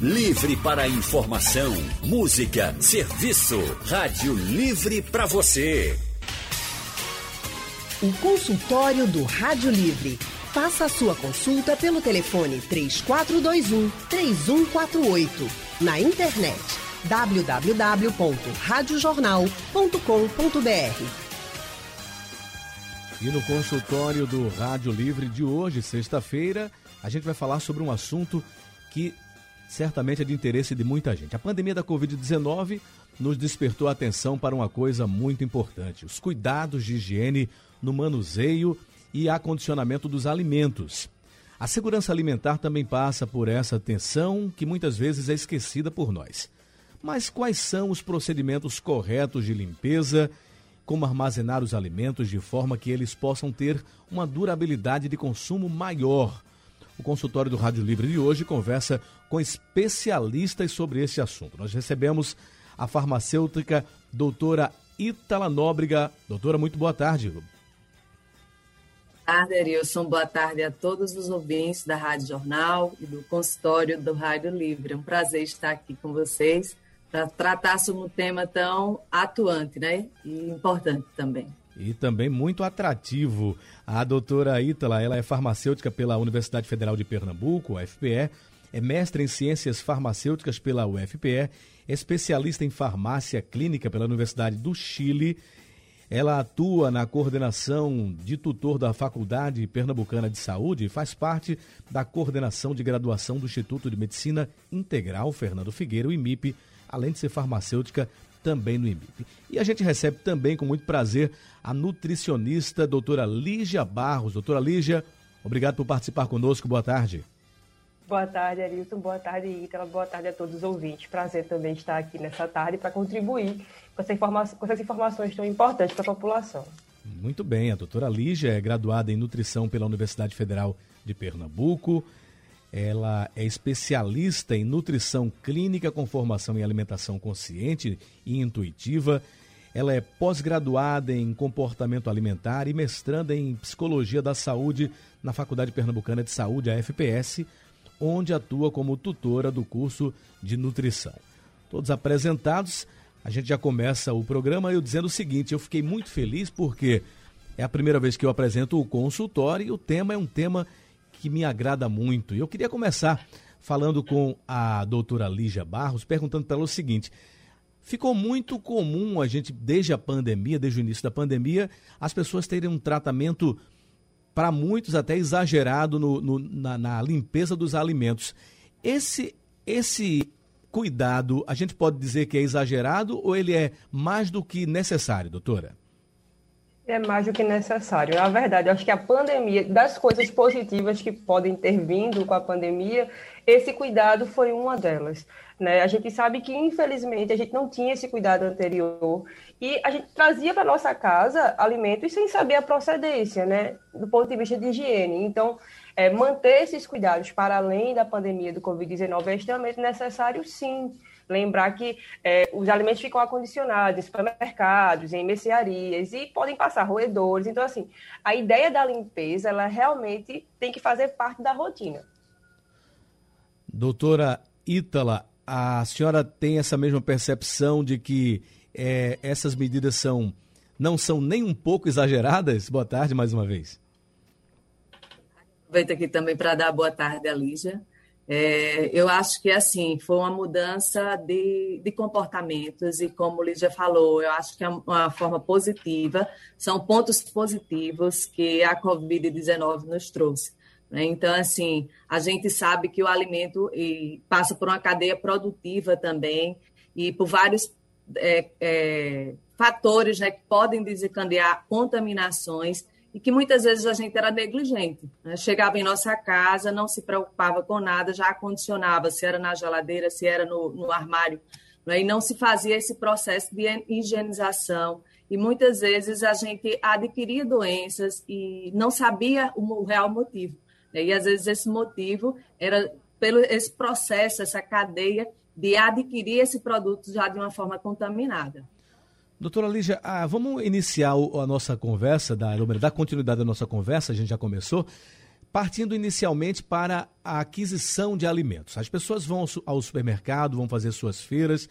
Livre para informação, música, serviço. Rádio Livre para você. O consultório do Rádio Livre. Faça a sua consulta pelo telefone 3421 3148. Na internet www.radiojornal.com.br. E no consultório do Rádio Livre de hoje, sexta-feira, a gente vai falar sobre um assunto que certamente é de interesse de muita gente. A pandemia da Covid-19 nos despertou a atenção para uma coisa muito importante: os cuidados de higiene no manuseio e acondicionamento dos alimentos. A segurança alimentar também passa por essa atenção que muitas vezes é esquecida por nós. Mas quais são os procedimentos corretos de limpeza? Como armazenar os alimentos de forma que eles possam ter uma durabilidade de consumo maior? O consultório do Rádio Livre de hoje conversa com especialistas sobre esse assunto. Nós recebemos a farmacêutica doutora Itala Nóbrega. Doutora, muito boa tarde. Boa tarde, Erilson. Boa tarde a todos os ouvintes da Rádio Jornal e do consultório do Rádio Livre. É um prazer estar aqui com vocês para tratar sobre um tema tão atuante né? e importante também e também muito atrativo. A doutora Ítala, ela é farmacêutica pela Universidade Federal de Pernambuco, UFPE, é mestre em ciências farmacêuticas pela UFPE, especialista em farmácia clínica pela Universidade do Chile. Ela atua na coordenação de tutor da Faculdade Pernambucana de Saúde e faz parte da coordenação de graduação do Instituto de Medicina Integral Fernando Figueiredo, IMIP, além de ser farmacêutica também no IMIP. E a gente recebe também com muito prazer a nutricionista doutora Lígia Barros. Doutora Lígia, obrigado por participar conosco. Boa tarde. Boa tarde, Arilton. Boa tarde, Ítala. Boa tarde a todos os ouvintes. Prazer também estar aqui nessa tarde para contribuir com, essa com essas informações tão importantes para a população. Muito bem. A doutora Lígia é graduada em nutrição pela Universidade Federal de Pernambuco. Ela é especialista em nutrição clínica com formação em alimentação consciente e intuitiva. Ela é pós-graduada em comportamento alimentar e mestranda em psicologia da saúde na Faculdade Pernambucana de Saúde, a FPS, onde atua como tutora do curso de nutrição. Todos apresentados, a gente já começa o programa eu dizendo o seguinte: eu fiquei muito feliz porque é a primeira vez que eu apresento o consultório e o tema é um tema que me agrada muito. E eu queria começar falando com a doutora Lígia Barros, perguntando para ela o seguinte: ficou muito comum a gente, desde a pandemia, desde o início da pandemia, as pessoas terem um tratamento, para muitos até exagerado, no, no, na, na limpeza dos alimentos. Esse, esse cuidado, a gente pode dizer que é exagerado ou ele é mais do que necessário, doutora? É mais do que necessário. Na verdade, acho que a pandemia, das coisas positivas que podem ter vindo com a pandemia, esse cuidado foi uma delas. Né? A gente sabe que, infelizmente, a gente não tinha esse cuidado anterior e a gente trazia para nossa casa alimentos sem saber a procedência, né? do ponto de vista de higiene. Então, é, manter esses cuidados para além da pandemia do Covid-19 é extremamente necessário, sim. Lembrar que é, os alimentos ficam acondicionados em supermercados, em mercearias e podem passar roedores. Então, assim, a ideia da limpeza, ela realmente tem que fazer parte da rotina. Doutora Ítala, a senhora tem essa mesma percepção de que é, essas medidas são não são nem um pouco exageradas? Boa tarde mais uma vez. Aproveito aqui também para dar boa tarde a Lígia. É, eu acho que assim foi uma mudança de, de comportamentos e como o Lídia falou, eu acho que é uma forma positiva, são pontos positivos que a Covid-19 nos trouxe. Né? Então, assim, a gente sabe que o alimento passa por uma cadeia produtiva também e por vários é, é, fatores né, que podem desencadear contaminações e que muitas vezes a gente era negligente. Né? Chegava em nossa casa, não se preocupava com nada, já acondicionava, se era na geladeira, se era no, no armário, né? e não se fazia esse processo de higienização. E muitas vezes a gente adquiria doenças e não sabia o real motivo. Né? E às vezes esse motivo era pelo esse processo, essa cadeia de adquirir esse produto já de uma forma contaminada. Doutora Lígia, ah, vamos iniciar a nossa conversa, dar, dar continuidade à nossa conversa, a gente já começou, partindo inicialmente para a aquisição de alimentos. As pessoas vão ao supermercado, vão fazer suas feiras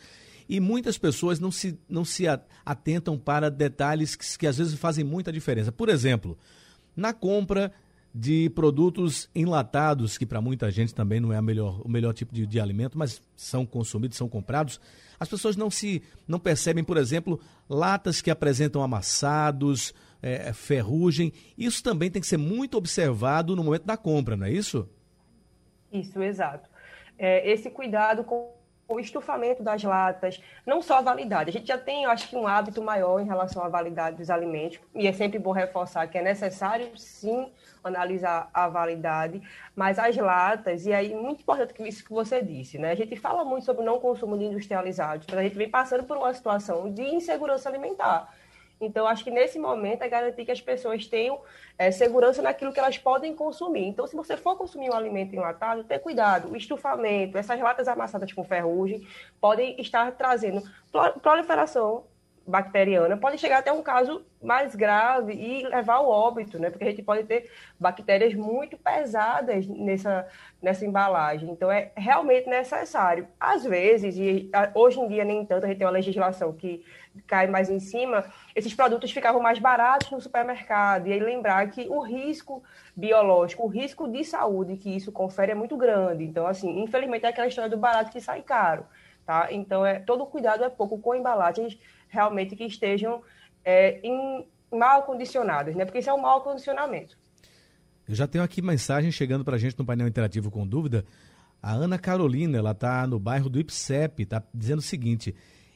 e muitas pessoas não se, não se atentam para detalhes que, que às vezes fazem muita diferença. Por exemplo, na compra de produtos enlatados, que para muita gente também não é melhor, o melhor tipo de, de, alimento, mas são consumidos, são comprados. As pessoas não se não percebem, por exemplo, latas que apresentam amassados, é, ferrugem. Isso também tem que ser muito observado no momento da compra, não é isso? Isso, exato. É, esse cuidado com o estufamento das latas, não só a validade. A gente já tem, eu acho que, um hábito maior em relação à validade dos alimentos, e é sempre bom reforçar que é necessário, sim, analisar a validade, mas as latas, e aí, muito importante isso que você disse, né? A gente fala muito sobre o não consumo de industrializados, mas a gente vem passando por uma situação de insegurança alimentar. Então, acho que nesse momento é garantir que as pessoas tenham é, segurança naquilo que elas podem consumir. Então, se você for consumir um alimento enlatado, tenha cuidado. O estufamento, essas latas amassadas com ferrugem, podem estar trazendo proliferação bacteriana, pode chegar até um caso mais grave e levar ao óbito, né? Porque a gente pode ter bactérias muito pesadas nessa, nessa embalagem. Então, é realmente necessário. Às vezes, e hoje em dia nem tanto, a gente tem uma legislação que cai mais em cima, esses produtos ficavam mais baratos no supermercado. E aí lembrar que o risco biológico, o risco de saúde que isso confere é muito grande. Então, assim, infelizmente é aquela história do barato que sai caro. Tá? Então, é, todo cuidado é pouco com embalagens realmente que estejam é, em, mal condicionadas, né? porque isso é um mau condicionamento. Eu já tenho aqui mensagem chegando para a gente no painel interativo com dúvida. A Ana Carolina, ela está no bairro do Ipsep, está dizendo o seguinte: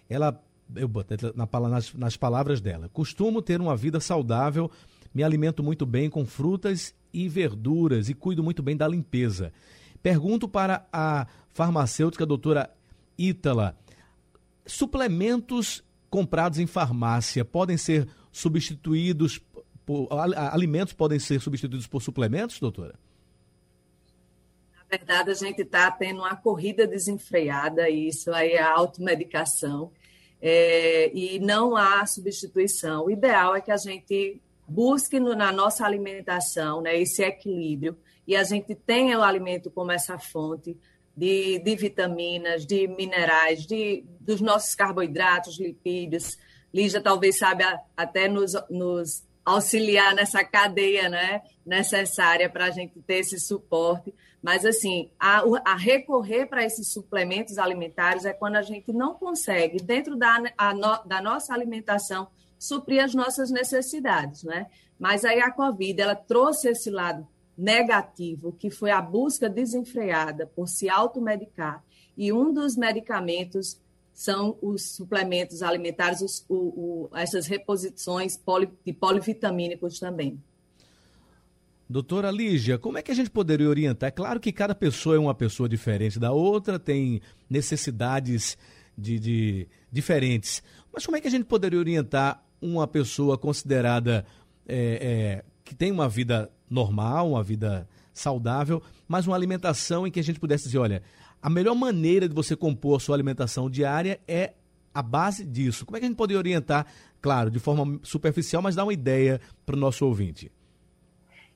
ela eu botei na, nas, nas palavras dela. Costumo ter uma vida saudável, me alimento muito bem com frutas e verduras e cuido muito bem da limpeza. Pergunto para a farmacêutica doutora Ítala: suplementos comprados em farmácia podem ser substituídos por alimentos podem ser substituídos por suplementos, doutora? Na verdade, a gente está tendo uma corrida desenfreada, e isso aí é a automedicação é, e não há substituição. O ideal é que a gente busque no, na nossa alimentação né, esse equilíbrio e a gente tenha o alimento como essa fonte de, de vitaminas, de minerais, de, dos nossos carboidratos, lipídios. Lígia talvez saiba até nos, nos auxiliar nessa cadeia né, necessária para a gente ter esse suporte. Mas, assim, a, a recorrer para esses suplementos alimentares é quando a gente não consegue, dentro da, no, da nossa alimentação, suprir as nossas necessidades, né? Mas aí a Covid, ela trouxe esse lado negativo, que foi a busca desenfreada por se automedicar. E um dos medicamentos são os suplementos alimentares, os, o, o, essas reposições poli, de polivitamínicos também. Doutora Lígia, como é que a gente poderia orientar? É claro que cada pessoa é uma pessoa diferente da outra, tem necessidades de, de diferentes. Mas como é que a gente poderia orientar uma pessoa considerada é, é, que tem uma vida normal, uma vida saudável, mas uma alimentação em que a gente pudesse dizer, olha, a melhor maneira de você compor a sua alimentação diária é a base disso. Como é que a gente poderia orientar, claro, de forma superficial, mas dar uma ideia para o nosso ouvinte?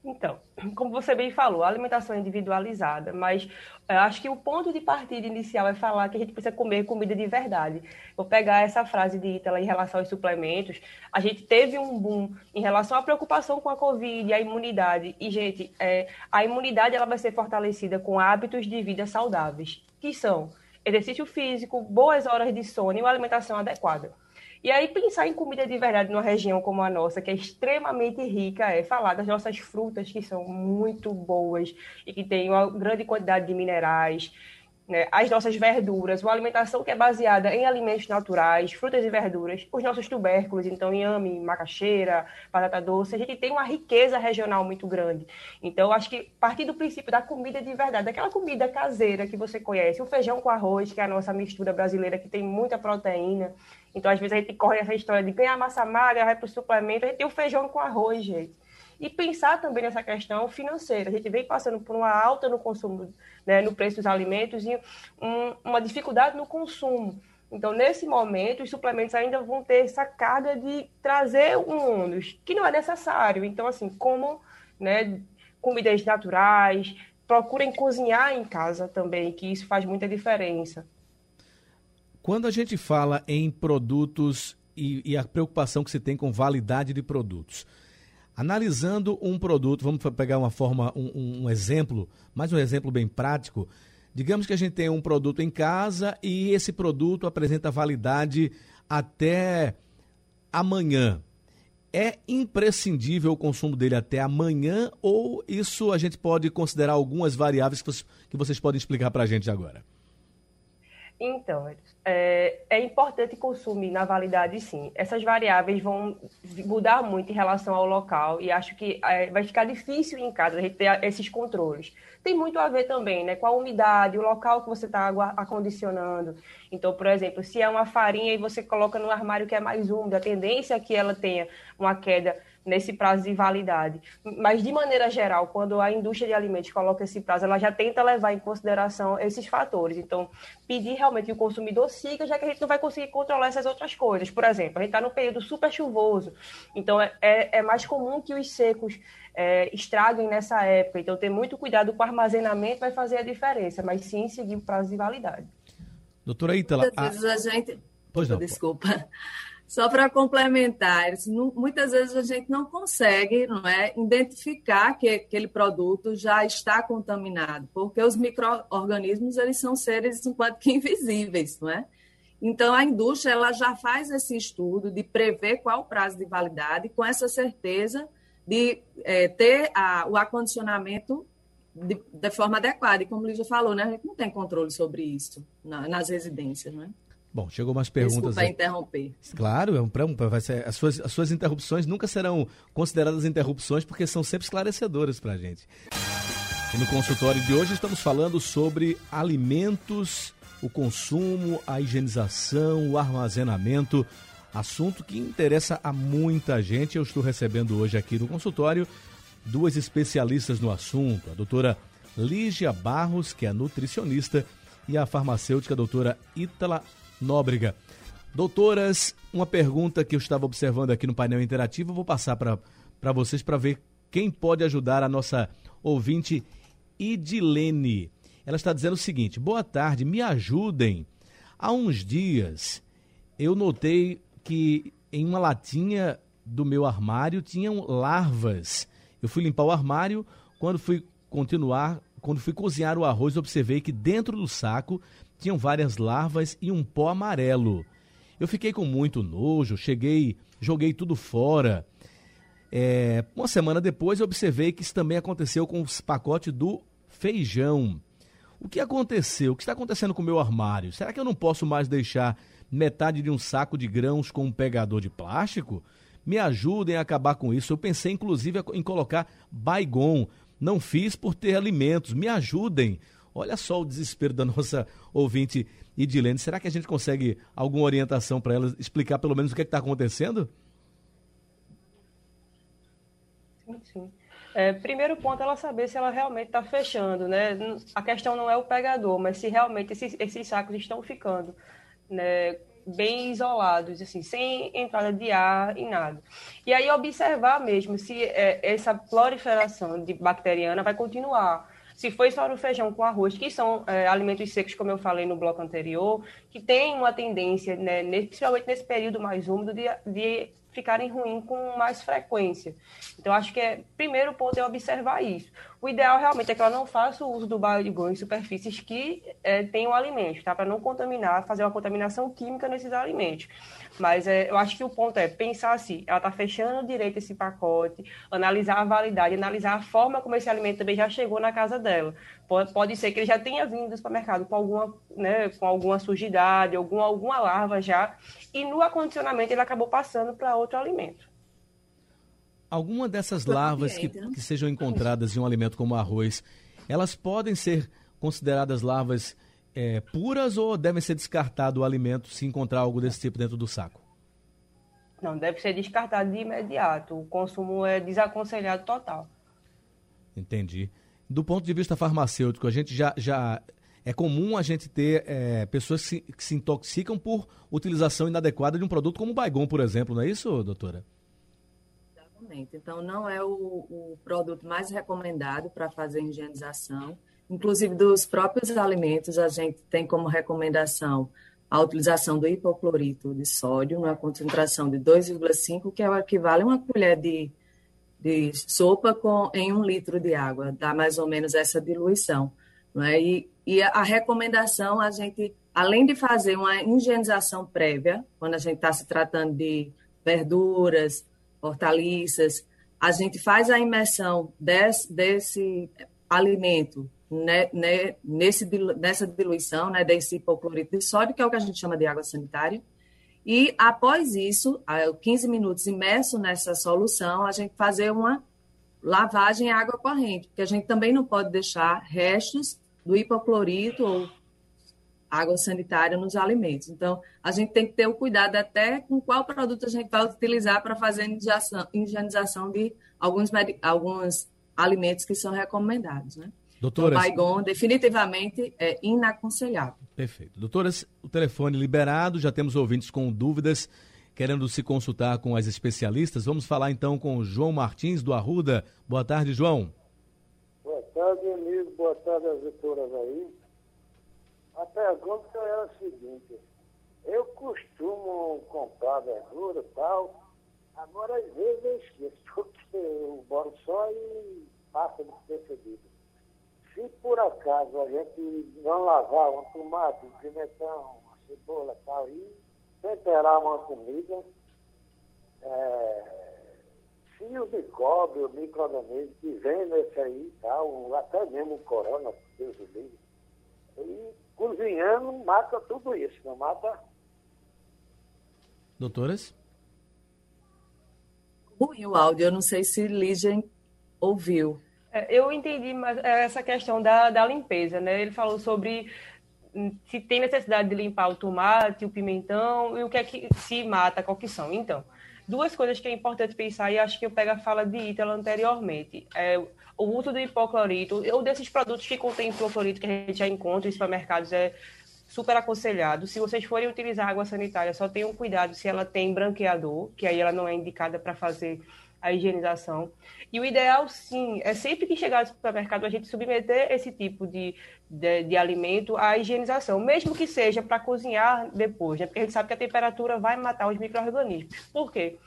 Então, como você bem falou, a alimentação é individualizada, mas eu é, acho que o ponto de partida inicial é falar que a gente precisa comer comida de verdade. Vou pegar essa frase de Itala em relação aos suplementos. A gente teve um boom em relação à preocupação com a Covid, a imunidade. E, gente, é, a imunidade ela vai ser fortalecida com hábitos de vida saudáveis, que são exercício físico, boas horas de sono e uma alimentação adequada. E aí, pensar em comida de verdade numa região como a nossa, que é extremamente rica, é falar das nossas frutas, que são muito boas e que têm uma grande quantidade de minerais, né, as nossas verduras, uma alimentação que é baseada em alimentos naturais, frutas e verduras, os nossos tubérculos, então inhame, macaxeira, batata doce, a gente tem uma riqueza regional muito grande. Então, acho que partir do princípio da comida de verdade, daquela comida caseira que você conhece, o feijão com arroz, que é a nossa mistura brasileira, que tem muita proteína. Então, às vezes, a gente corre essa história de ganhar massa magra, vai para o suplemento, a gente tem o feijão com arroz, gente e pensar também nessa questão financeira. A gente vem passando por uma alta no consumo, né, no preço dos alimentos e um, uma dificuldade no consumo. Então, nesse momento, os suplementos ainda vão ter essa carga de trazer um ônus, que não é necessário. Então, assim, como né, comidas naturais, procurem cozinhar em casa também, que isso faz muita diferença. Quando a gente fala em produtos e, e, a preocupação que se tem com validade de produtos, analisando um produto, vamos pegar uma forma, um, um exemplo, mais um exemplo bem prático. Digamos que a gente tem um produto em casa e esse produto apresenta validade até amanhã é imprescindível o consumo dele até amanhã ou isso a gente pode considerar algumas variáveis que vocês podem explicar para a gente agora? Então, é, é, importante consumir na validade, sim. Essas variáveis vão mudar muito em relação ao local e acho que é, vai ficar difícil em casa a gente ter esses controles. Tem muito a ver também né, com a umidade, o local que você está acondicionando. Então, por exemplo, se é uma farinha e você coloca no armário que é mais úmido, a tendência é que ela tenha uma queda nesse prazo de validade. Mas, de maneira geral, quando a indústria de alimentos coloca esse prazo, ela já tenta levar em consideração esses fatores. Então, pedir realmente que o consumidor siga, já que a gente não vai conseguir controlar essas outras coisas. Por exemplo, a gente está no período super chuvoso, então é, é, é mais comum que os secos é, estraguem nessa época. Então, ter muito cuidado com o armazenamento vai fazer a diferença, mas sim seguir o prazo de validade. Doutora Ítala... Muitas vezes a gente... Pois não. Desculpa. Só para complementar, muitas vezes a gente não consegue não é, identificar que aquele produto já está contaminado, porque os micro-organismos são seres enquanto que invisíveis, não é? Então, a indústria ela já faz esse estudo de prever qual o prazo de validade, com essa certeza de é, ter a, o acondicionamento de, de, forma adequada. E como o Lígia falou, né, a gente não tem controle sobre isso na, nas residências, não é? Bom, chegou umas perguntas. Desculpa interromper. Claro, é um, vai ser, as, suas, as suas interrupções nunca serão consideradas interrupções porque são sempre esclarecedoras para a gente. E no consultório de hoje estamos falando sobre alimentos, o consumo, a higienização, o armazenamento, assunto que interessa a muita gente. Eu estou recebendo hoje aqui no consultório duas especialistas no assunto, a doutora Lígia Barros, que é nutricionista, e a farmacêutica a doutora Ítala Nóbrega. Doutoras, uma pergunta que eu estava observando aqui no painel interativo, vou passar para vocês para ver quem pode ajudar a nossa ouvinte Idilene. Ela está dizendo o seguinte: boa tarde, me ajudem. Há uns dias eu notei que em uma latinha do meu armário tinham larvas. Eu fui limpar o armário, quando fui continuar, quando fui cozinhar o arroz, observei que dentro do saco tinham várias larvas e um pó amarelo. Eu fiquei com muito nojo, cheguei, joguei tudo fora. É, uma semana depois, eu observei que isso também aconteceu com os pacotes do feijão. O que aconteceu? O que está acontecendo com o meu armário? Será que eu não posso mais deixar metade de um saco de grãos com um pegador de plástico? Me ajudem a acabar com isso. Eu pensei, inclusive, em colocar baigon. Não fiz por ter alimentos. Me ajudem. Olha só o desespero da nossa ouvinte Idilene. Será que a gente consegue alguma orientação para ela explicar pelo menos o que é está acontecendo? Sim, sim. É, primeiro ponto, ela saber se ela realmente está fechando, né? A questão não é o pegador, mas se realmente esses, esses sacos estão ficando né, bem isolados, assim, sem entrada de ar e nada. E aí observar mesmo se é, essa proliferação de bacteriana vai continuar. Se foi só no feijão com arroz, que são é, alimentos secos, como eu falei no bloco anterior, que tem uma tendência, né, principalmente nesse período mais úmido, de, de ficarem ruins com mais frequência. Então, acho que é primeiro ponto é observar isso. O ideal realmente é que ela não faça o uso do biodigão em superfícies que é, tenham alimentos, tá? Para não contaminar, fazer uma contaminação química nesses alimentos. Mas é, eu acho que o ponto é pensar assim, ela está fechando direito esse pacote, analisar a validade, analisar a forma como esse alimento também já chegou na casa dela. Pode, pode ser que ele já tenha vindo do supermercado com alguma, né, com alguma sujidade, alguma, alguma larva já, e no acondicionamento ele acabou passando para outro alimento. Alguma dessas larvas que, que sejam encontradas em um alimento como arroz, elas podem ser consideradas larvas é, puras ou devem ser descartado o alimento se encontrar algo desse tipo dentro do saco? Não, deve ser descartado de imediato. O consumo é desaconselhado total. Entendi. Do ponto de vista farmacêutico, a gente já, já é comum a gente ter é, pessoas que se, que se, intoxicam por utilização inadequada de um produto como o Baigon, por exemplo, não é isso, doutora? Exatamente. Então, não é o, o produto mais recomendado para fazer higienização. Inclusive, dos próprios alimentos, a gente tem como recomendação a utilização do hipoclorito de sódio, numa concentração de 2,5, que é o equivale a uma colher de, de sopa com, em um litro de água, dá mais ou menos essa diluição. Não é? e, e a, recomendação, a gente, além de fazer uma higienização prévia, quando a gente está se tratando de verduras, hortaliças, a gente faz a imersão desse alimento né, né, nesse, nessa diluição né, desse hipoclorito de sódio, que é o que a gente chama de água sanitária. E após isso, 15 minutos imerso nessa solução, a gente fazer uma lavagem em água corrente, porque a gente também não pode deixar restos do hipoclorito ou água sanitária nos alimentos. Então, a gente tem que ter o cuidado até com qual produto a gente vai utilizar para fazer a higienização de alguns, alguns alimentos que são recomendados, né? Doutora, então, Baigon definitivamente é inaconselhável. Perfeito. Doutoras, o telefone liberado, já temos ouvintes com dúvidas, querendo se consultar com as especialistas. Vamos falar então com o João Martins, do Arruda. Boa tarde, João. Boa tarde, amigo. Boa tarde às doutoras aí. A pergunta é a seguinte, eu costumo comprar verdura e tal, agora às vezes eu esqueço, porque eu moro só e passa despercebido se por acaso a gente não lavar um tomate, um pimentão, uma cebola e tal, e temperar uma comida, é, se o micróbio, o microorganismo que vem nesse aí tal, até mesmo o corona, Deus do livre, e cozinhando mata tudo isso, não mata? Doutoras? Ruim o áudio, eu não sei se Lígia ouviu. É, eu entendi mas é essa questão da, da limpeza, né? Ele falou sobre hum, se tem necessidade de limpar o tomate, o pimentão e o que é que se mata, qual que são. Então, duas coisas que é importante pensar, e acho que eu pego a fala de Ítalo anteriormente. É, o uso do hipoclorito, ou desses produtos que contêm hipoclorito que a gente já encontra em supermercados, é super aconselhado. Se vocês forem utilizar água sanitária, só tenham cuidado se ela tem branqueador, que aí ela não é indicada para fazer a higienização. E o ideal, sim, é sempre que chegar no supermercado a gente submeter esse tipo de, de, de alimento à higienização, mesmo que seja para cozinhar depois, né? porque a gente sabe que a temperatura vai matar os micro-organismos. Por quê?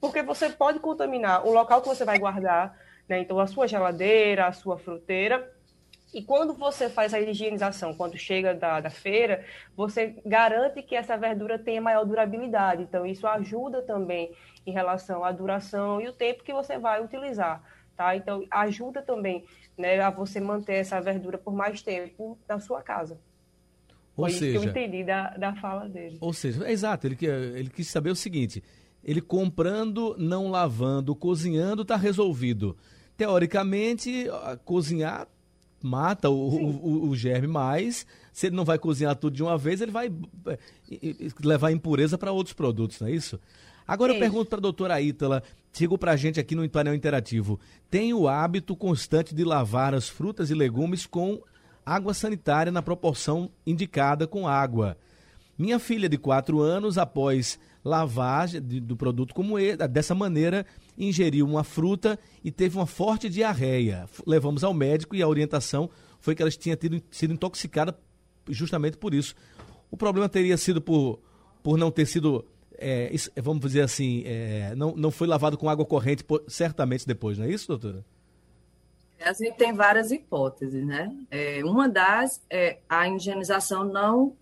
Porque você pode contaminar o local que você vai guardar, né? então a sua geladeira, a sua fruteira, e quando você faz a higienização, quando chega da, da feira, você garante que essa verdura tenha maior durabilidade. Então, isso ajuda também em relação à duração e o tempo que você vai utilizar. Tá? Então, ajuda também né, a você manter essa verdura por mais tempo na sua casa. Ou Foi seja, isso que eu entendi da, da fala dele. Ou seja, é exato, ele, ele quis saber o seguinte: ele comprando, não lavando, cozinhando, está resolvido. Teoricamente, cozinhar mata o, o, o, germe, mas se ele não vai cozinhar tudo de uma vez, ele vai é, levar impureza para outros produtos, não é isso? Agora eu pergunto para a doutora Ítala, chegou para a gente aqui no painel interativo, tem o hábito constante de lavar as frutas e legumes com água sanitária na proporção indicada com água. Minha filha de 4 anos, após lavar do produto como ele, dessa maneira, ingeriu uma fruta e teve uma forte diarreia. Levamos ao médico e a orientação foi que ela tinha tido, sido intoxicada justamente por isso. O problema teria sido por, por não ter sido é, vamos dizer assim, é, não, não foi lavado com água corrente certamente depois, não é isso, doutora? A gente tem várias hipóteses, né? É, uma das é a higienização não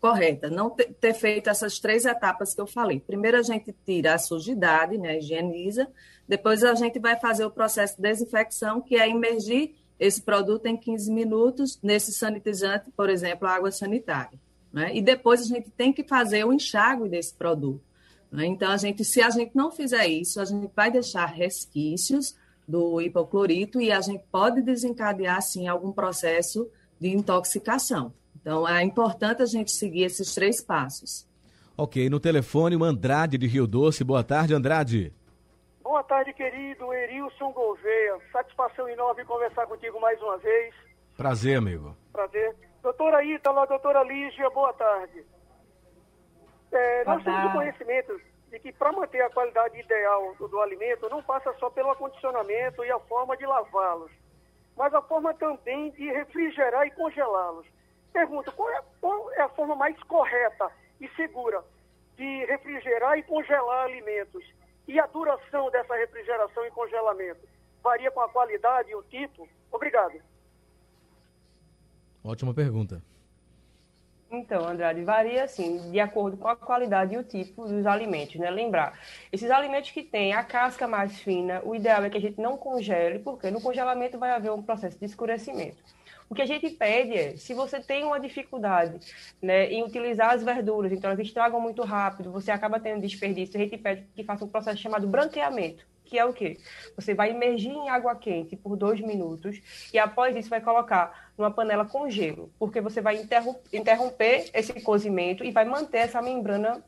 correta, não ter, feito essas três etapas que eu falei. Primeiro a gente tira a sujidade, né, higieniza, depois a gente vai fazer o processo de desinfecção, que é imergir esse produto em 15 minutos nesse sanitizante, por exemplo, a água sanitária. Né? E depois a gente tem que fazer o enxágue desse produto. Né? Então, a gente, se a gente não fizer isso, a gente vai deixar resquícios do hipoclorito e a gente pode desencadear, sim, algum processo de intoxicação. Então, é importante a gente seguir esses três passos. Ok, no telefone, o Andrade de Rio Doce. Boa tarde, Andrade. Boa tarde, querido Erilson Gouveia. Satisfação enorme conversar contigo mais uma vez. Prazer, amigo. Prazer. Doutora Ítala, doutora Lígia, boa tarde. É, boa nós tarde. temos o conhecimento de que para manter a qualidade ideal do, do, alimento não passa só pelo acondicionamento e a forma de lavá-los, mas a forma também de refrigerar e congelá-los. Pergunto, qual é, qual é a forma mais correta e segura de refrigerar e congelar alimentos? E a duração dessa refrigeração e congelamento? Varia com a qualidade e o tipo? Obrigado. Ótima pergunta. Então, Andrade, varia assim, de acordo com a qualidade e o tipo dos alimentos, né? Lembrar, esses alimentos que têm a casca mais fina, o ideal é que a gente não congele, porque no congelamento vai haver um processo de escurecimento. O que a gente pede é, se você tem uma dificuldade né, em utilizar as verduras, então elas estragam muito rápido, você acaba tendo desperdício, a gente pede que faça um processo chamado branqueamento que é o quê? Você vai imergir em água quente por dois minutos e após isso vai colocar numa panela com gelo, porque você vai interromper esse cozimento e vai manter essa membrana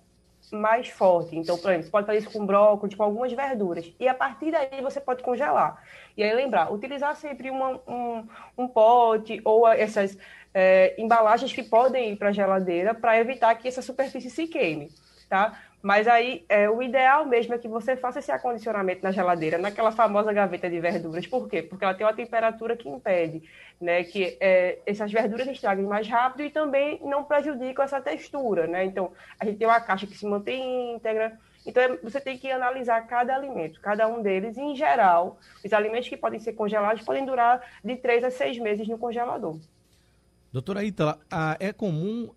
mais forte. Então, por exemplo, você pode fazer isso com brócolis, com algumas verduras. E a partir daí você pode congelar. E aí lembrar, utilizar sempre uma, um, um pote ou essas é, embalagens que podem ir para a geladeira para evitar que essa superfície se queime. Tá? Mas aí, é, o ideal mesmo é que você faça esse acondicionamento na geladeira, naquela famosa gaveta de verduras. Por quê? Porque ela tem uma temperatura que impede né, que é, essas verduras estraguem mais rápido e também não prejudicam essa textura. Né? Então, a gente tem uma caixa que se mantém íntegra. Então, é, você tem que analisar cada alimento, cada um deles. em geral, os alimentos que podem ser congelados podem durar de três a seis meses no congelador. Doutora Ítala, é comum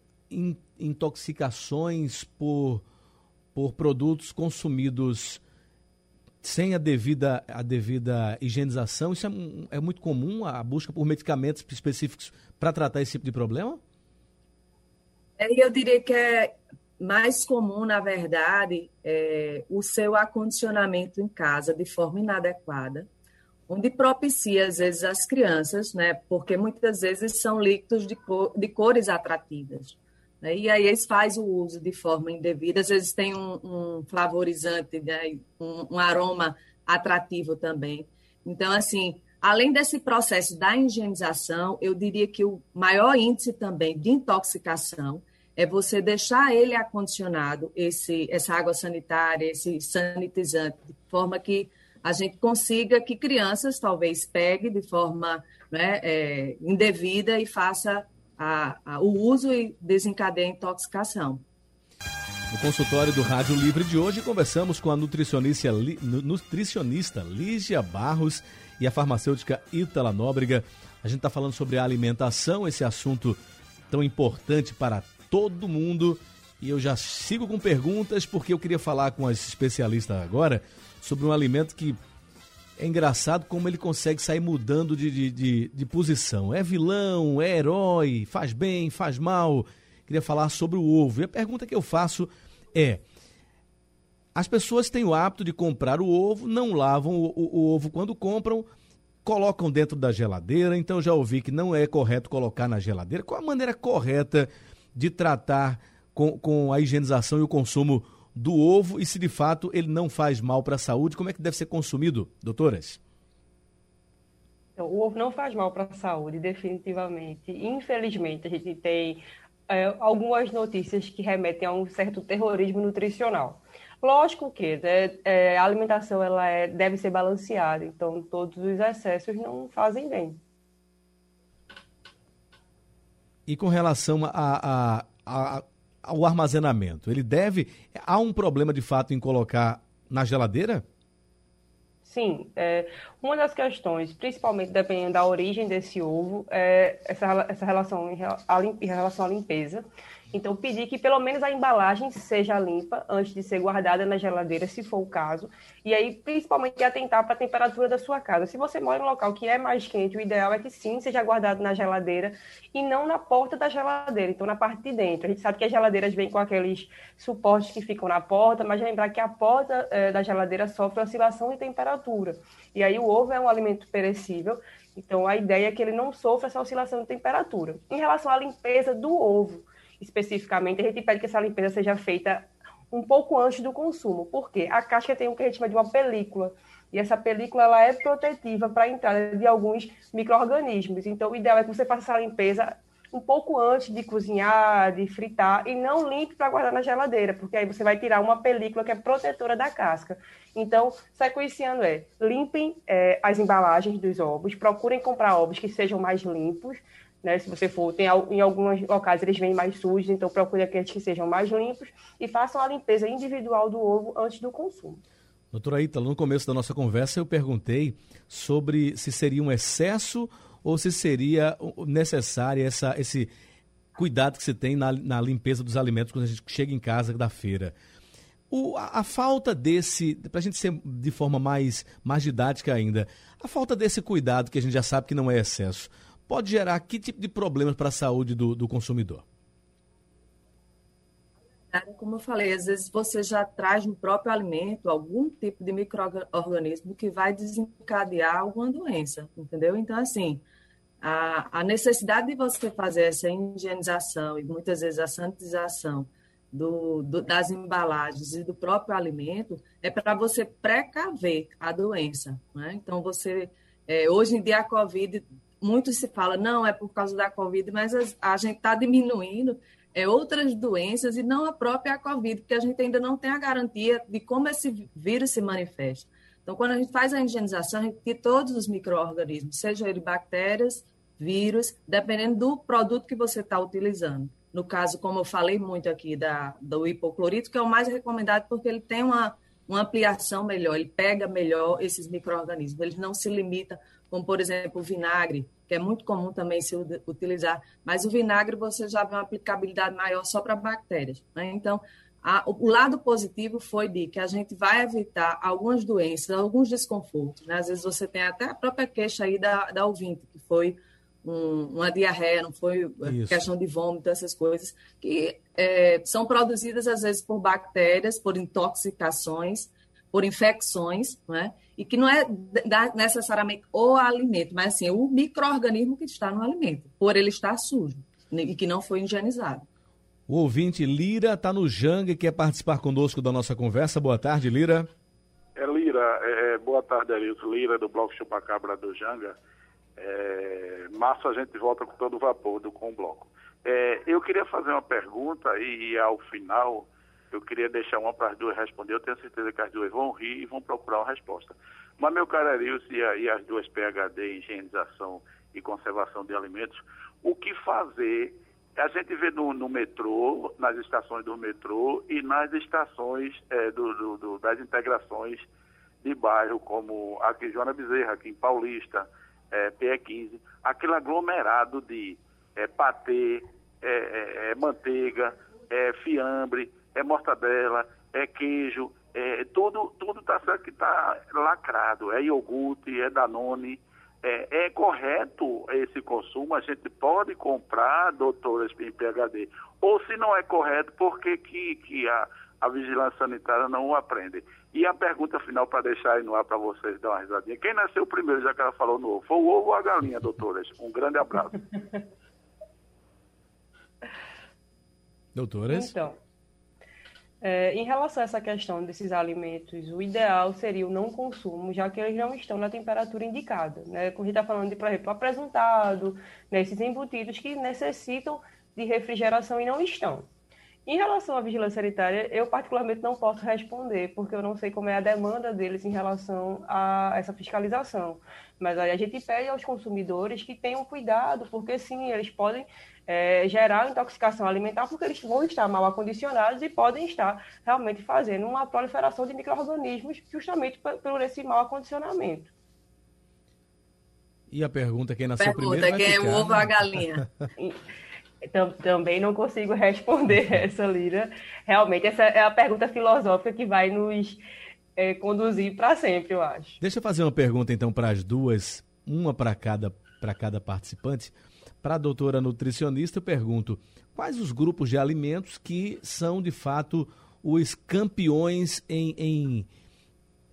intoxicações por por produtos consumidos sem a devida, a devida higienização. Isso é, é muito comum, a busca por medicamentos específicos para tratar esse tipo de problema? É, eu diria que é mais comum, na verdade, é, o seu acondicionamento em casa de forma inadequada, onde propicia, às vezes, as crianças, né, porque muitas vezes são líquidos de, cor, de cores atrativas. Né? E aí eles fazem o uso de forma indevida, às vezes tem um, um flavorizante, né? um, um aroma atrativo também. Então, assim, além desse processo da higienização, eu diria que o maior índice também de intoxicação é você deixar ele acondicionado, esse, essa água sanitária, esse sanitizante, de forma que a gente consiga que crianças talvez peguem de forma né, é, indevida e faça a, a, o uso e desencadeia a intoxicação. No consultório do Rádio Livre de hoje, conversamos com a nutricionista, nutricionista Lígia Barros e a farmacêutica Ítala Nóbrega. A gente está falando sobre a alimentação, esse assunto tão importante para todo mundo. E eu já sigo com perguntas, porque eu queria falar com as especialistas agora sobre um alimento que é engraçado como ele consegue sair mudando de, de, de, de, posição. É vilão, é herói, faz bem, faz mal. Queria falar sobre o ovo. E a pergunta que eu faço é: as pessoas têm o hábito de comprar o ovo, não lavam o, o, o ovo quando compram, colocam dentro da geladeira. Então já ouvi que não é correto colocar na geladeira. Qual a maneira correta de tratar com, com a higienização e o consumo do ovo e se de fato ele não faz mal para a saúde, como é que deve ser consumido, doutoras? Então, o ovo não faz mal para a saúde, definitivamente. Infelizmente, a gente tem é, algumas notícias que remetem a um certo terrorismo nutricional. Lógico que né, é, a alimentação ela é, deve ser balanceada, então todos os excessos não fazem bem. E com relação a, a, a, o armazenamento? Ele deve. Há um problema de fato em colocar na geladeira? Sim, é, uma das questões, principalmente dependendo da origem desse ovo, é essa, essa relação em, em relação à limpeza. Então, pedir que pelo menos a embalagem seja limpa antes de ser guardada na geladeira, se for o caso. E aí, principalmente, atentar para a temperatura da sua casa. Se você mora em um local que é mais quente, o ideal é que sim seja guardado na geladeira e não na porta da geladeira, então na parte de dentro. A gente sabe que as geladeiras vêm com aqueles suportes que ficam na porta, mas lembrar que a porta é, da geladeira sofre oscilação de temperatura. E aí, o ovo é um alimento perecível. Então, a ideia é que ele não sofra essa oscilação de temperatura. Em relação à limpeza do ovo, especificamente, a gente pede que essa limpeza seja feita um pouco antes do consumo. Por quê? A casca tem o que a gente chama de uma película. E essa película ela é protetiva para a entrada de alguns micro-organismos. Então, o ideal é que você faça essa limpeza um pouco antes de cozinhar, de fritar, e não limpe para guardar na geladeira, porque aí você vai tirar uma película que é protetora da casca. Então, sequenciando é, limpem é, as embalagens dos ovos, procurem comprar ovos que sejam mais limpos, né? Se você for, tem em alguns locais eles vêm mais sujos, então procure aqueles que sejam mais limpos e façam a limpeza individual do ovo antes do consumo. Doutora Ítala, no começo da nossa conversa eu perguntei sobre se seria um excesso ou se seria necessário essa, esse cuidado que se tem na, na limpeza dos alimentos quando a gente chega em casa da feira. O, a, a, falta desse, para a gente ser de forma mais, mais didática ainda, a falta desse cuidado que a gente já sabe que não é excesso, pode gerar que tipo de problemas para a saúde do, do consumidor? Como eu falei, às vezes você já traz no próprio alimento algum tipo de microorganismo que vai desencadear alguma doença, entendeu? Então, assim, a, a necessidade de você fazer essa higienização e muitas vezes a sanitização do, do, das embalagens e do próprio alimento é para você precaver a doença. Né? Então, você. É, hoje em dia, a Covid, muito se fala, não, é por causa da Covid, mas a, gente está diminuindo é, outras doenças e não a própria Covid, porque a gente ainda não tem a garantia de como esse vírus se manifesta. Então, quando a gente faz a higienização, a gente tem todos os micro-organismos, sejam eles bactérias, vírus, dependendo do produto que você está utilizando. No caso, como eu falei muito aqui da, do hipoclorito, que é o mais recomendado porque ele tem uma, uma ampliação melhor, ele pega melhor esses micro-organismos, ele não se limita, como por exemplo o vinagre, que é muito comum também se utilizar, mas o vinagre você já vê uma aplicabilidade maior só para bactérias. Né? Então, a, o lado positivo foi de que a gente vai evitar algumas doenças, alguns desconfortos. Né? Às vezes você tem até a própria queixa aí da, da ouvinte, que foi um, uma diarreia, não foi Isso. questão de vômito, essas coisas, que é, são produzidas às vezes por bactérias, por intoxicações, por infecções, né? E que não é necessariamente o alimento, mas assim, o microorganismo que está no alimento, por ele estar sujo e que não foi higienizado. O ouvinte Lira está no Janga e quer participar conosco da nossa conversa. Boa tarde, Lira. É Lira, é, é boa tarde, Arilton. Lira do Bloco Chupacabra do Janga. É, março a gente volta com todo vapor do com o bloco. É, eu queria fazer uma pergunta e, e, ao final eu queria deixar uma para as duas responder. Eu tenho certeza que as duas vão rir e vão procurar uma resposta. Mas, meu caro Arilson e, e as duas PHD, higienização e conservação de alimentos, o que fazer a gente vê no, no, metrô, nas estações do metrô e nas estações é, do, do, do, das integrações de bairro, como aqui em Joana Bezerra, aqui em Paulista, é, PE15, aquele aglomerado de é, patê, é, é, é manteiga, é fiambre, é mortadela, é queijo, é, tudo tudo tá certo que está lacrado, é iogurte, é danone, é, é, correto esse consumo, a gente pode comprar, doutoras em PHD, ou se não é correto, por que, que, que a, a vigilância sanitária não o aprende? E a pergunta final para deixar aí no ar para vocês dar uma risadinha. Quem nasceu primeiro, já que ela falou no ovo? Foi o ovo ou a galinha, doutoras? Um grande abraço. Doutoras? Então, é, em relação a essa questão desses alimentos, o ideal seria o não consumo, já que eles não estão na temperatura indicada. Né? Como a gente está falando de, por exemplo, apresentado, né, esses embutidos que necessitam de refrigeração e não estão. Em relação à vigilância sanitária, eu particularmente não posso responder, porque eu não sei como é a demanda deles em relação a essa fiscalização. Mas aí a gente pede aos consumidores que tenham cuidado, porque sim, eles podem é, gerar intoxicação alimentar, porque eles vão estar mal acondicionados e podem estar realmente fazendo uma proliferação de micro-organismos justamente por esse mau acondicionamento. E a pergunta, quem nasceu pergunta, primeiro quem é o ovo ou a galinha? Também não consigo responder essa, Lira. Realmente, essa é a pergunta filosófica que vai nos é, conduzir para sempre, eu acho. Deixa eu fazer uma pergunta, então, para as duas, uma para cada, cada participante. Para a doutora nutricionista, eu pergunto: quais os grupos de alimentos que são de fato os campeões em. em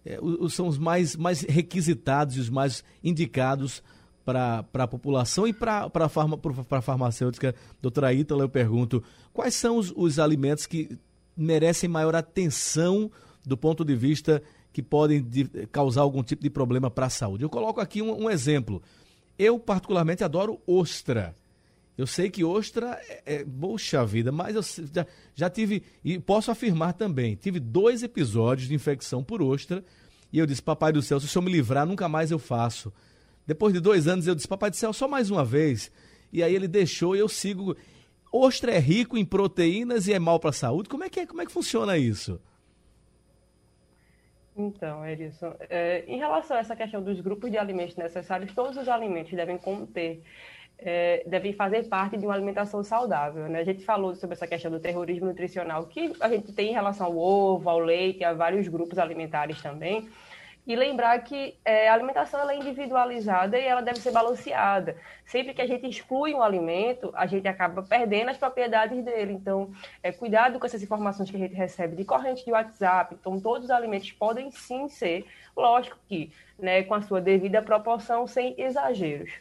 é, os, são os mais, mais requisitados e os mais indicados para a população e para a farma, farmacêutica. Doutora Ítala, eu pergunto: quais são os, os alimentos que merecem maior atenção do ponto de vista que podem de, causar algum tipo de problema para a saúde? Eu coloco aqui um, um exemplo. Eu, particularmente, adoro ostra. Eu sei que ostra é, é vida, mas eu já, já tive, e posso afirmar também, tive dois episódios de infecção por ostra, e eu disse, papai do céu, se o senhor me livrar, nunca mais eu faço. Depois de dois anos, eu disse, papai do céu, só mais uma vez. E aí ele deixou e eu sigo. Ostra é rico em proteínas e é mal para a saúde. Como é que é? Como é que funciona isso? Então, Erisson, é, em relação a essa questão dos grupos de alimentos necessários, todos os alimentos devem conter, é, devem fazer parte de uma alimentação saudável. Né? A gente falou sobre essa questão do terrorismo nutricional que a gente tem em relação ao ovo, ao leite, a vários grupos alimentares também. E lembrar que é, a alimentação é individualizada e ela deve ser balanceada. Sempre que a gente exclui um alimento, a gente acaba perdendo as propriedades dele. Então, é, cuidado com essas informações que a gente recebe de corrente de WhatsApp. Então, todos os alimentos podem sim ser, lógico que, né, com a sua devida proporção, sem exageros.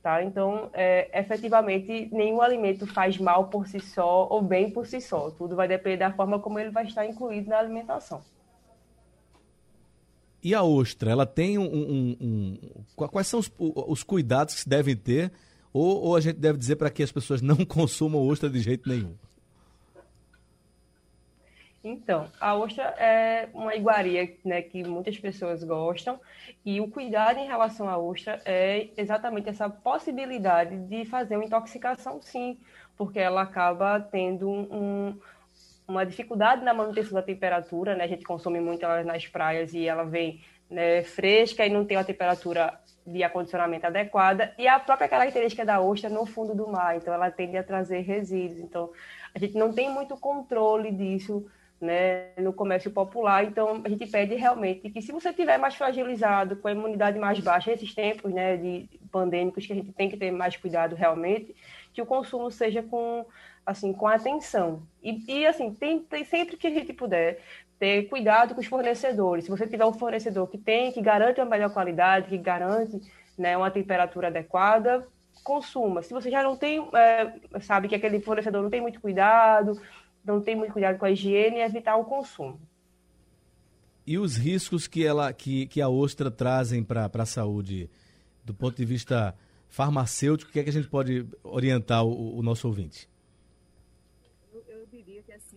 Tá? Então, é, efetivamente, nenhum alimento faz mal por si só ou bem por si só. Tudo vai depender da forma como ele vai estar incluído na alimentação. E a ostra, ela tem um. um, um quais são os, os, cuidados que se devem ter? Ou, ou a gente deve dizer para que as pessoas não consumam ostra de jeito nenhum? Então, a ostra é uma iguaria né, que muitas pessoas gostam, e o cuidado em relação à ostra é exatamente essa possibilidade de fazer uma intoxicação, sim, porque ela acaba tendo um, uma dificuldade na manutenção da temperatura, né? A gente consome muito ela nas praias e ela vem né, fresca e não tem uma temperatura de acondicionamento adequada e a própria característica da ostra no fundo do mar, então ela tende a trazer resíduos. Então a gente não tem muito controle disso, né, no comércio popular. Então a gente pede realmente que se você tiver mais fragilizado, com a imunidade mais baixa, esses tempos, né, de pandêmicos que a gente tem que ter mais cuidado realmente, que o consumo seja com assim, com atenção. E, e assim, tem, tem, sempre que a gente puder ter cuidado com os fornecedores. Se você tiver um fornecedor que tem, que garante uma melhor qualidade, que garante né, uma temperatura adequada, consuma. Se você já não tem, é, sabe que aquele fornecedor não tem muito cuidado, não tem muito cuidado com a higiene, evitar o consumo. E os riscos que, ela, que, que a ostra trazem para a saúde, do ponto de vista farmacêutico, o que é que a gente pode orientar o, o nosso ouvinte?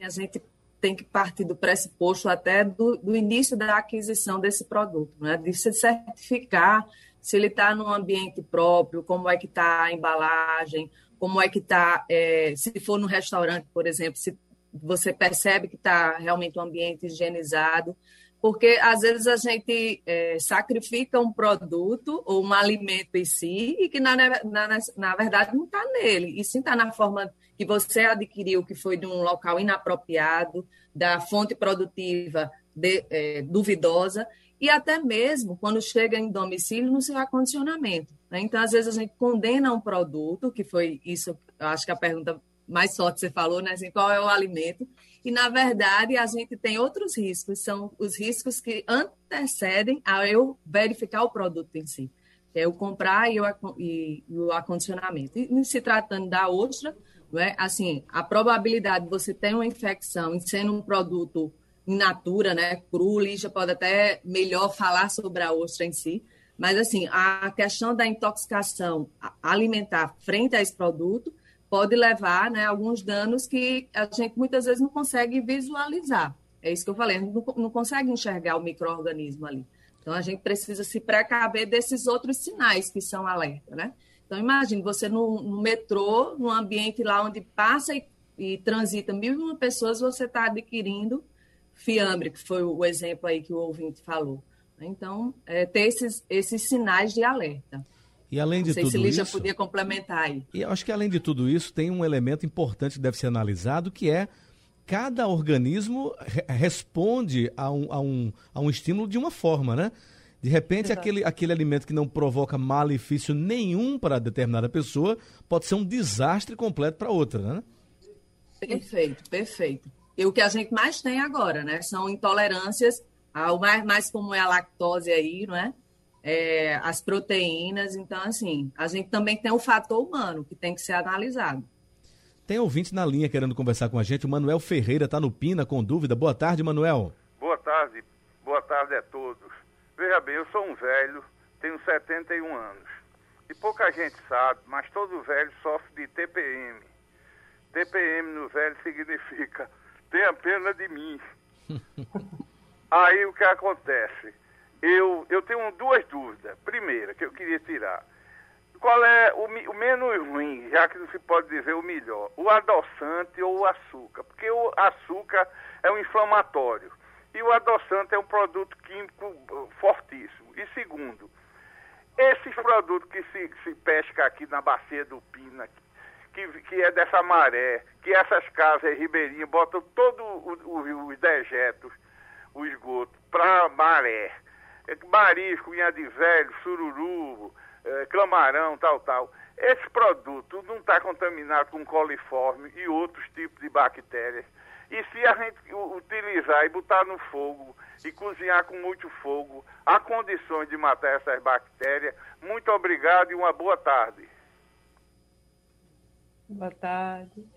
A gente tem que partir do pressuposto até do, do início da aquisição desse produto, né? de se certificar se ele está num ambiente próprio, como é que está a embalagem, como é que está, é, se for no restaurante, por exemplo, se você percebe que está realmente um ambiente higienizado, porque às vezes a gente é, sacrifica um produto ou um alimento em si e que na, na, na verdade não está nele, e sim está na forma que você adquiriu, que foi de um local inapropriado, da fonte produtiva de, é, duvidosa, e até mesmo quando chega em domicílio no seu acondicionamento. Né? Então, às vezes, a gente condena um produto, que foi isso, acho que a pergunta mais forte você falou, né? Assim, qual é o alimento? E, na verdade, a gente tem outros riscos, são os riscos que antecedem a eu verificar o produto em si. É o comprar e o, e, e o acondicionamento. E se tratando da ostra, é? Assim, a probabilidade de você ter uma infecção e sendo um produto in natura, né, cru, Lígia pode até melhor falar sobre a ostra em si, mas assim, a questão da intoxicação alimentar frente a esse produto pode levar né, alguns danos que a gente muitas vezes não consegue visualizar. É isso que eu falei, não, não consegue enxergar o microorganismo ali. Então a gente precisa se precaver desses outros sinais que são alerta, né? Então, imagine você no, no metrô, num ambiente lá onde passa e, e transita mil e uma pessoas, você está adquirindo fiambre, que foi o exemplo aí que o ouvinte falou. Então, é, ter esses, esses sinais de alerta. E além de Não sei tudo se Lígia isso, podia complementar aí. E acho que além de tudo isso, tem um elemento importante que deve ser analisado, que é cada organismo responde a um, a, um, a um estímulo de uma forma, né? De repente, aquele, aquele alimento que não provoca malefício nenhum para determinada pessoa pode ser um desastre completo para outra, né? Perfeito, perfeito. E o que a gente mais tem agora, né? São intolerâncias, o mais, mais comum é a lactose aí, não é? é? As proteínas. Então, assim, a gente também tem o fator humano que tem que ser analisado. Tem ouvinte na linha querendo conversar com a gente. O Manuel Ferreira está no Pina com dúvida. Boa tarde, Manuel. Boa tarde. Boa tarde a todos. Veja bem, eu sou um velho, tenho 71 anos. e pouca gente sabe, mas todo velho sofre de TPM. TPM no velho significa tenha pena de mim. Aí o que acontece? Eu, eu tenho duas dúvidas. Primeira, que eu queria tirar. Qual é o, o, menos ruim, já que não se pode dizer o melhor? O adoçante ou o açúcar? Porque o açúcar é um inflamatório e o adoçante é um produto químico uh, fortíssimo. E segundo, esses produtos que se, se pesca aqui na bacia do Pina, que, que é dessa maré, que essas casas ribeirinhas botam todos os dejetos, o esgoto, para maré. É marisco, unha de velho, sururu, é, camarão, tal, tal. Esse produto não está contaminado com coliforme e outros tipos de bactérias. E se a gente utilizar e botar no fogo e cozinhar com muito fogo, há condições de matar essas bactérias. Muito obrigado e uma boa tarde. Boa tarde.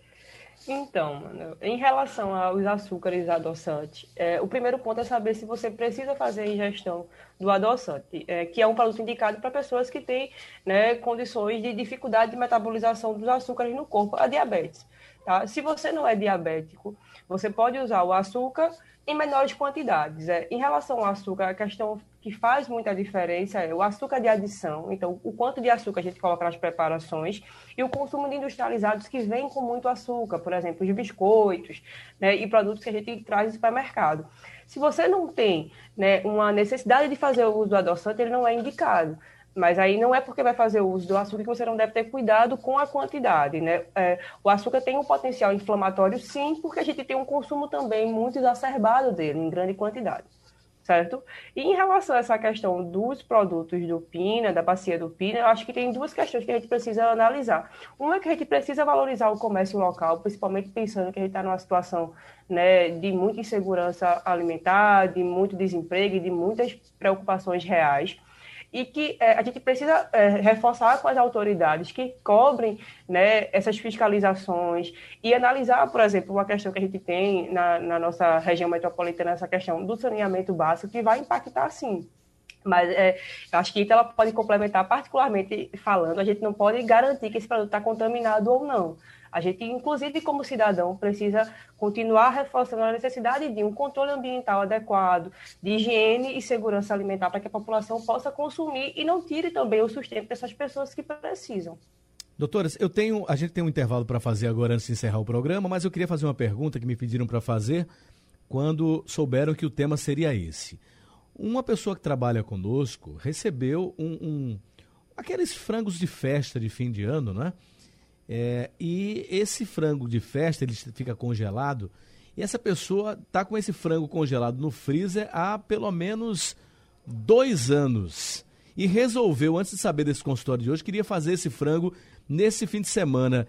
Então, mano, em relação aos açúcares adoçantes, é, o primeiro ponto é saber se você precisa fazer a ingestão do adoçante, é, que é um produto indicado para pessoas que têm né, condições de dificuldade de metabolização dos açúcares no corpo, a diabetes. Tá? Se você não é diabético, você pode usar o açúcar em menores quantidades. É. Em relação ao açúcar, a questão que faz muita diferença é o açúcar de adição, então o quanto de açúcar a gente coloca nas preparações e o consumo de industrializados que vêm com muito açúcar, por exemplo, os biscoitos né, e produtos que a gente traz do supermercado. Se você não tem né, uma necessidade de fazer o uso do adoçante, ele não é indicado. Mas aí não é porque vai fazer o uso do açúcar que você não deve ter cuidado com a quantidade, né? É, o açúcar tem um potencial inflamatório, sim, porque a gente tem um consumo também muito exacerbado dele, em grande quantidade, certo? E em relação a essa questão dos produtos do PINA, da bacia do PINA, eu acho que tem duas questões que a gente precisa analisar. Uma é que a gente precisa valorizar o comércio local, principalmente pensando que a gente está numa situação né, de muita insegurança alimentar, de muito desemprego e de muitas preocupações reais e que é, a gente precisa é, reforçar com as autoridades que cobrem né, essas fiscalizações e analisar, por exemplo, uma questão que a gente tem na, na nossa região metropolitana, essa questão do saneamento básico, que vai impactar sim. Mas é, acho que ela pode complementar, particularmente falando, a gente não pode garantir que esse produto está contaminado ou não. A gente, inclusive, como cidadão, precisa continuar reforçando a necessidade de um controle ambiental adequado, de higiene e segurança alimentar para que a população possa consumir e não tire também o sustento dessas pessoas que precisam. Doutoras, eu tenho, a gente tem um intervalo para fazer agora antes de encerrar o programa, mas eu queria fazer uma pergunta que me pediram para fazer quando souberam que o tema seria esse. Uma pessoa que trabalha conosco recebeu um, um aqueles frangos de festa de fim de ano, né? É, e esse frango de festa, ele fica congelado, e essa pessoa está com esse frango congelado no freezer há pelo menos dois anos. E resolveu, antes de saber desse consultório de hoje, queria fazer esse frango nesse fim de semana.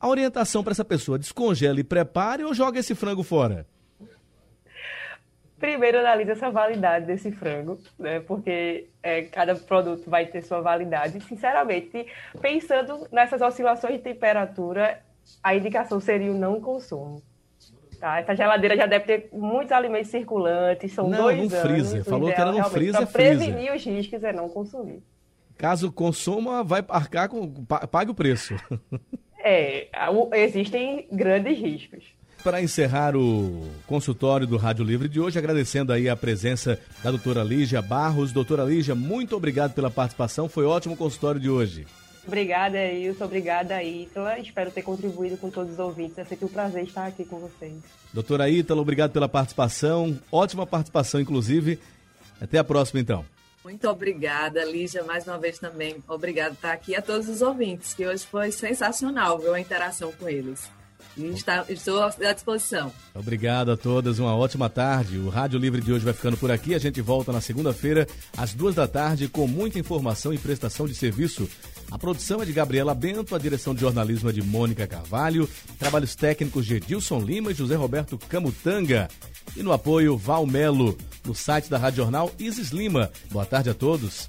A orientação para essa pessoa, descongela e prepare ou joga esse frango fora? Primeiro analisa essa validade desse frango, né? Porque é, cada produto vai ter sua validade. Sinceramente, pensando nessas oscilações de temperatura, a indicação seria o não consumo. Tá? Essa geladeira já deve ter muitos alimentos circulantes, são não, dois no anos. freezer. Falou que era no freezer, Para prevenir os riscos é não consumir. Caso consuma, vai arcar com. pague o preço. É, existem grandes riscos para encerrar o consultório do Rádio Livre de hoje, agradecendo aí a presença da doutora Lígia Barros. Doutora Lígia, muito obrigado pela participação, foi ótimo o consultório de hoje. Obrigada, Ilson. Obrigada, Ítala. Espero ter contribuído com todos os ouvintes. É sempre um prazer estar aqui com vocês. Doutora Ítala, obrigado pela participação. Ótima participação, inclusive. Até a próxima, então. Muito obrigada, Lígia, mais uma vez também. Obrigado por estar aqui a todos os ouvintes, que hoje foi sensacional ver a interação com eles. Está, estou à disposição. Obrigado a todas, uma ótima tarde. O Rádio Livre de hoje vai ficando por aqui. A gente volta na segunda-feira, às duas da tarde, com muita informação e prestação de serviço. A produção é de Gabriela Bento, a direção de jornalismo é de Mônica Carvalho, trabalhos técnicos de Edilson Lima e José Roberto Camutanga. E no apoio, Val Melo, no site da Rádio Jornal Isis Lima. Boa tarde a todos.